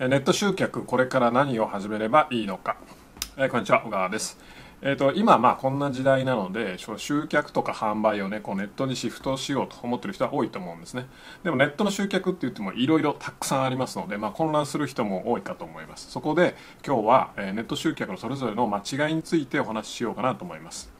ネット集客これから何を始めればいいのか、えー、こんにちは小川です。えーと、今まあこんな時代なので集客とか販売をねこうネットにシフトしようと思ってる人は多いと思うんですね。でもネットの集客って言ってもいろいろたくさんありますので、まあ、混乱する人も多いかと思います。そこで今日は、え、ネット集客のそれぞれの間違いについてお話ししようかなと思います。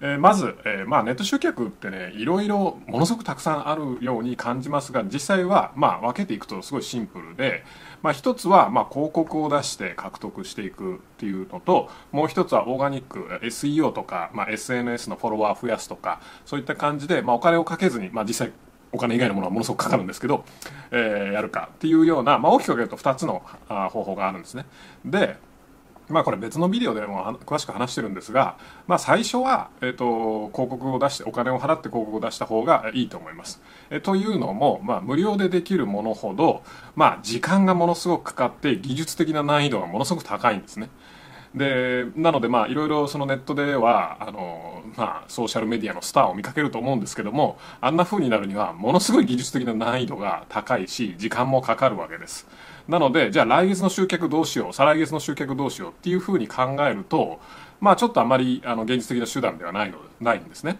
えー、まず、えー、まあ、ネット集客ってねいろいろものすごくたくさんあるように感じますが実際は、まあ、分けていくとすごいシンプルで、まあ、一つは、まあ、広告を出して獲得していくっていうのともう一つはオーガニック SEO とか、まあ、SNS のフォロワー増やすとかそういった感じで、まあ、お金をかけずに、まあ、実際お金以外のものはものすごくかかるんですけど、えー、やるかっていうような、まあ、大きく分けると2つの方法があるんですね。でまあこれ別のビデオでも詳しく話してるんですが、まあ最初は、えっ、と、広告を出して、お金を払って広告を出した方がいいと思います。えというのも、まあ無料でできるものほど、まあ時間がものすごくかかって技術的な難易度がものすごく高いんですね。でなのでまあいろいろそのネットではあの、まあ、ソーシャルメディアのスターを見かけると思うんですけどもあんな風になるにはものすごい技術的な難易度が高いし時間もかかるわけです。なのでじゃあ来月の集客どうしよう再来月の集客どうしようっていう風に考えるとまあちょっとあまりあの現実的な手段ではないのないんですね。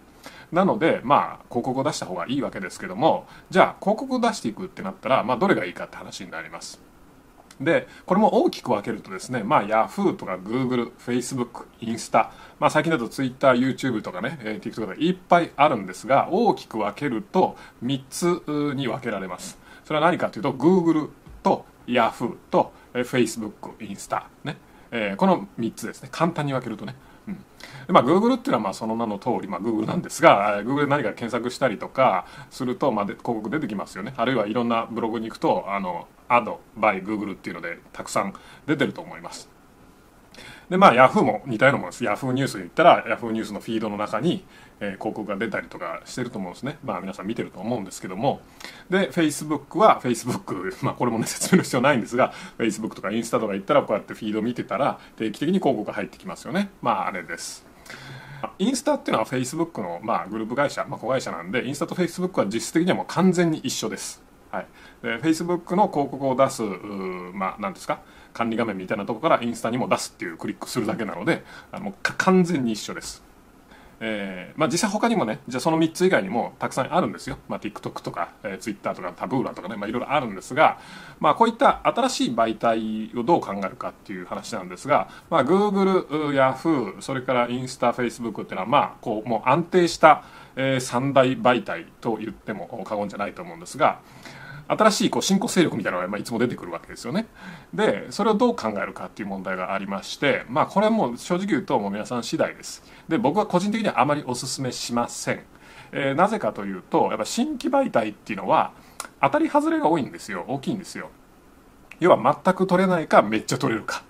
なのでまあ広告を出した方がいいわけですけどもじゃあ広告を出していくってなったらまあどれがいいかって話になります。で、これも大きく分けるとですね、まあ Yahoo とか Google、Facebook、インスタ、まあ最近だと Twitter、YouTube とかね、えー、TikTok とかいっぱいあるんですが、大きく分けると3つに分けられます。それは何かというと Google と Yahoo と Facebook、インスタ、ね。えー、この3つですね。簡単に分けるとね。うん、でまあ Google っていうのはまあその名の通り、まあ、Google なんですが Google で何か検索したりとかすると、まあ、広告出てきますよね。あるいはいろんなブログに行くとあのアドバイ Google っていうのでたくさん出てると思います。でまあ Yahoo も似たようなものです。Yahoo ニュースに行ったら Yahoo ニュースのフィードの中に、えー、広告が出たりとかしてると思うんですね。まあ皆さん見てると思うんですけども。で Facebook は Facebook まあこれもね説明の必要ないんですが Facebook とかインスタとか行ったらこうやってフィード見てたら定期的に広告が入ってきますよね。まああれです。インスタっていうのは Facebook の、まあ、グループ会社、まあ、子会社なんでインスタと Facebook は実質的にはもう完全に一緒です。はい、で Facebook の広告を出すまあ何ですか？管理画面みたいなとこからインスタにも出すっていうクリックするだけなのであの完全に一緒です。えーまあ、実際他にもねじゃあその3つ以外にもたくさんあるんですよ、まあ、TikTok とか、えー、Twitter とかタブーラとかね、まあ、いろいろあるんですが、まあ、こういった新しい媒体をどう考えるかっていう話なんですが、まあ、Google、Yahoo それからインスタ Facebook っていうのはまあこうもう安定した、えー、三大媒体と言っても過言じゃないと思うんですが新しいこう新興勢力みたいなのが、いつも出てくるわけですよね。でそれをどう考えるかっていう問題がありましてまあこれはもう正直言うともう皆さん次第です。で僕は個人的にはあまりお勧めしません。えー、なぜかというとやっぱ新規媒体っていうのは当たり外れが多いんですよ大きいんですよ。要は全く取れないかめっちゃ取れるか。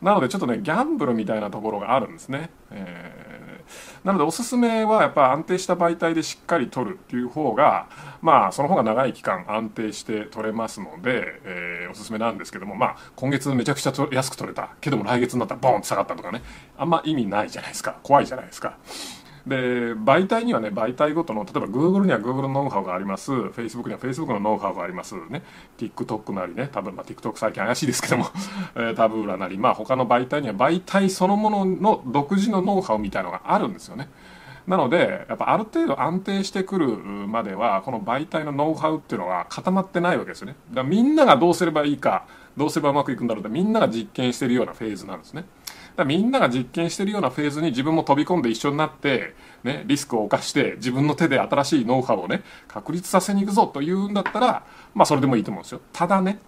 なのでちょっとねギャンブルみたいなところがあるんですね。えーなのでおすすめはやっぱ安定した媒体でしっかり取るっていう方がまあその方が長い期間安定して取れますので、えー、おすすめなんですけどもまあ今月めちゃくちゃ安く取れた。けども来月になったらボーンって下がったとかね。あんま意味ないじゃないですか。怖いじゃないですか。で媒体にはね媒体ごとの例えば Google には Google のノウハウがあります。Facebook には Facebook のノウハウがありますね。TikTok なりね多分まあ TikTok 最近怪しいですけども、タブーラなり。まあ他の媒体には媒体そのものの独自のノウハウみたいのがあるんですよね。なのでやっぱある程度安定してくるまではこの媒体のノウハウっていうのは固まってないわけですよね。だからみんながどうすればいいかどうすればうまくいくんだろうってみんなが実験してるようなフェーズなんですね。だみんなが実験してるようなフェーズに自分も飛び込んで一緒になって、ね、リスクを冒して自分の手で新しいノウハウをね確立させに行くぞというんだったらまあそれでもいいと思うんですよ。ただね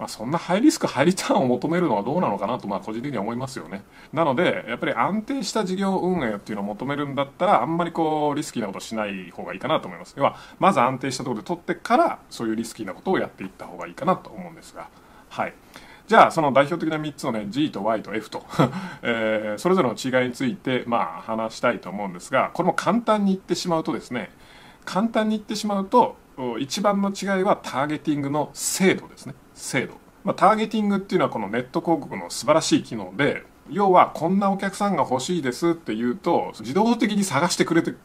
まあ、そんなハイリスクハイリターンを求めるのはどうなのかなとまあ個人的には思いますよね。なのでやっぱり安定した事業運営っていうのを求めるんだったらあんまりこうリスキーなことしない方がいいかなと思います。要はまず安定したところで取ってからそういうリスキーなことをやっていった方がいいかなと思うんですが。はい。じゃあその代表的な3つのね G と Y と F と えー、それぞれの違いについてまあ話したいと思うんですがこれも簡単に言ってしまうとですね簡単に言ってしまうと一番の違いはターゲティングの精度ですね。精度、まあ、ターゲティングっていうのはこのネット広告の素晴らしい機能で要はこんなお客さんが欲しいですって言うと自動的に探してくれてる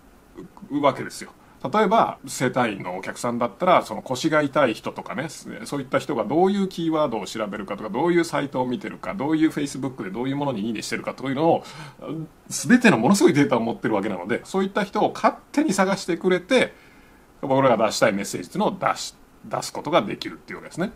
わけですよ。例えば整体院のお客さんだったらその腰が痛い人とかねそういった人がどういうキーワードを調べるかとかどういうサイトを見てるかどういうフェイスブックでどういうものにいいねしてるかというのを全てのものすごいデータを持ってるわけなのでそういった人を勝手に探してくれて僕らが出したいメッセージっていうのを出し出すことができるっていうわけですね。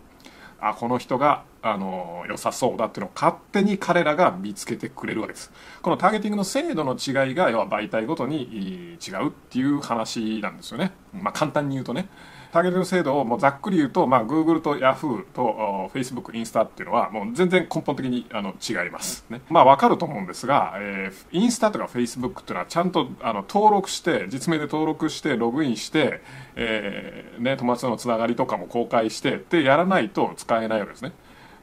あこの人があの良さそうだっていうのを勝手に彼らが見つけてくれるわけです。このターゲティングの精度の違いが要は媒体ごとに違うっていう話なんですよね。まあ簡単に言うとねターゲティング制度をもうざっくり言うと、まあ、Google と Yahoo と Facebook、インスタっていうのはもう全然根本的にあの違います。ね。まあわかると思うんですが、えー、インスタとか Facebook っていうのはちゃんとあの登録して、実名で登録して、ログインして、えー、ね、友達とのつながりとかも公開してってやらないと使えないわけですね。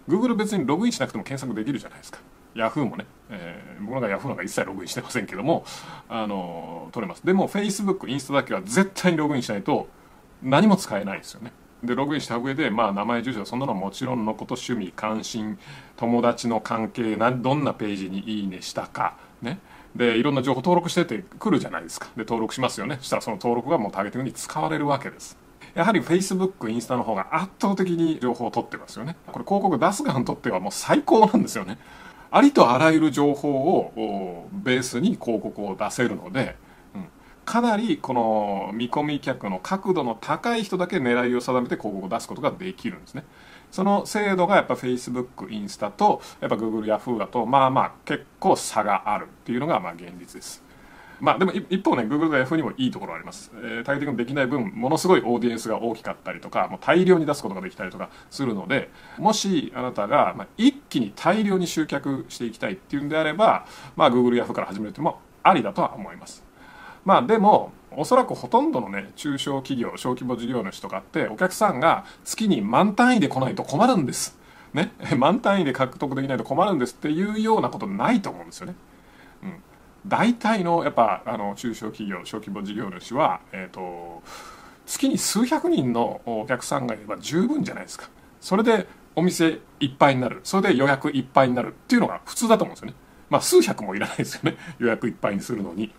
Google 別にログインしなくても検索できるじゃないですか。Yahoo もね、えー、僕なんか Yahoo なんか一切ログインしてませんけども、あの、取れます。でも Facebook、インスタだけは絶対にログインしないと何も使えないですよね。でログインした上で、まあ、名前住所そんなのはもちろんのこと趣味関心友達の関係どんなページにいいねしたかね。でいろんな情報登録しててくるじゃないですか。で登録しますよね。そしたらその登録がもうターゲティングに使われるわけです。やはり Facebook インスタの方が圧倒的に情報を取ってますよね。これ広告出す側にとってはもう最高なんですよね。ありとあらゆる情報をベースに広告を出せるのでかなりこの見込み客の角度の高い人だけ狙いを定めて広告を出すことができるんですね。その精度がやっぱ Facebook、インスタとやっぱ Google、Yahoo だとまあまあ結構差があるっていうのがまあ現実です。まあでも一方ね、Google と Yahoo にもいいところあります。えー、ターゲティングできない分、ものすごいオーディエンスが大きかったりとか、もう大量に出すことができたりとかするので、もしあなたが、まあ、一気に大量に集客していきたいっていうんであれば、まあ Google、Yahoo から始めるってもありだとは思います。まあでもおそらくほとんどのね中小企業小規模事業主とかってお客さんが月に満単位で来ないと困るんです。ね、満単位で獲得できないと困るんですっていうようなことないと思うんですよね。うん、大体のやっぱあの中小企業小規模事業主は、えーと、月に数百人のお客さんがいれば十分じゃないですか。それでお店いっぱいになるそれで予約いっぱいになるっていうのが普通だと思うんですよね。まあ数百もいらないですよね 予約いっぱいにするのに。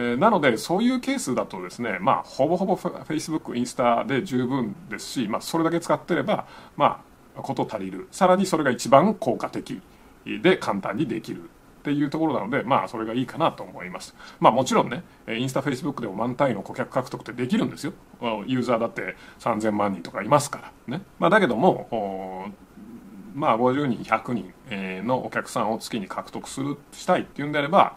え、なのでそういうケースだとですねまあほぼほぼ Facebook インスタで十分ですし、まあ、それだけ使ってればまあこと足りる。さらにそれが一番効果的で簡単にできるっていうところなのでまあそれがいいかなと思います。まあもちろんねインスタフェイスブックでも満単位の顧客獲得ってできるんですよ。ユーザーだって3000万人とかいますからね。まあだけどもまあ50人100人のお客さんを月に獲得するしたいっていうんであれば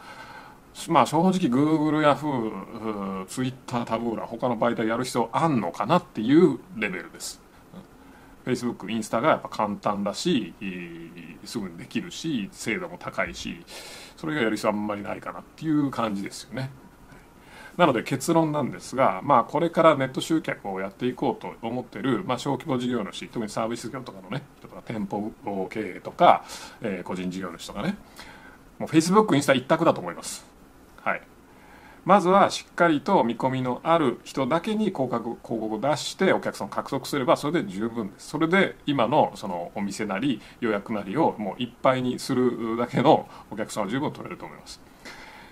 まあ正直 Google や Yahoo、Twitter、タブーラ他の媒体やる必要あんのかなっていうレベルです。Facebook、インスタがやっぱ簡単だし、すぐにできるし、精度も高いし、それがやる必要あんまりないかなっていう感じですよね。なので結論なんですが、まあ、これからネット集客をやっていこうと思ってる、まあ、小規模事業主特にサービス業とかのねとか店舗経営とか、えー、個人事業主とかねもう Facebook インスタ一択だと思います、まずはしっかりと見込みのある人だけに広告広告を出してお客さんを獲得すればそれで十分です。それで今のそのお店なり予約なりをもういっぱいにするだけのお客さんは十分取れると思います。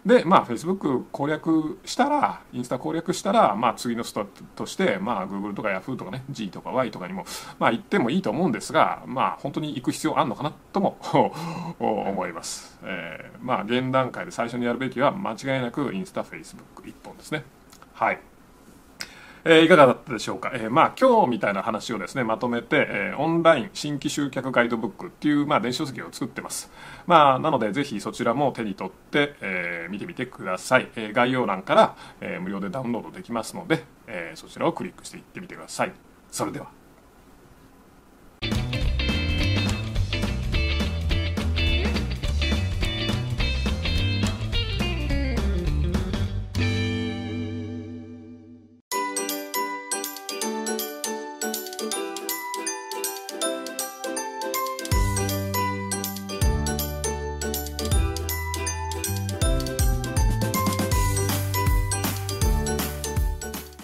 でまあ Facebook 攻略したらインスタ攻略したら、まあ、次のストップとして、まあ、Google とか Yahoo とかね G とか Y とかにも、まあ、行ってもいいと思うんですがまあ本当に行く必要あるのかなとも 思います、えー、まあ現段階で最初にやるべきは間違いなくインスタ Facebook 一本ですね。はい。えー、いかがだったでしょうか、えー、まあ今日みたいな話をですねまとめて、えー、オンライン新規集客ガイドブックっていう、まあ、電子書籍を作ってます。まあなのでぜひそちらも手に取って、えー、見てみてください、えー、概要欄から、えー、無料でダウンロードできますので、えー、そちらをクリックしていってみてください。それでは。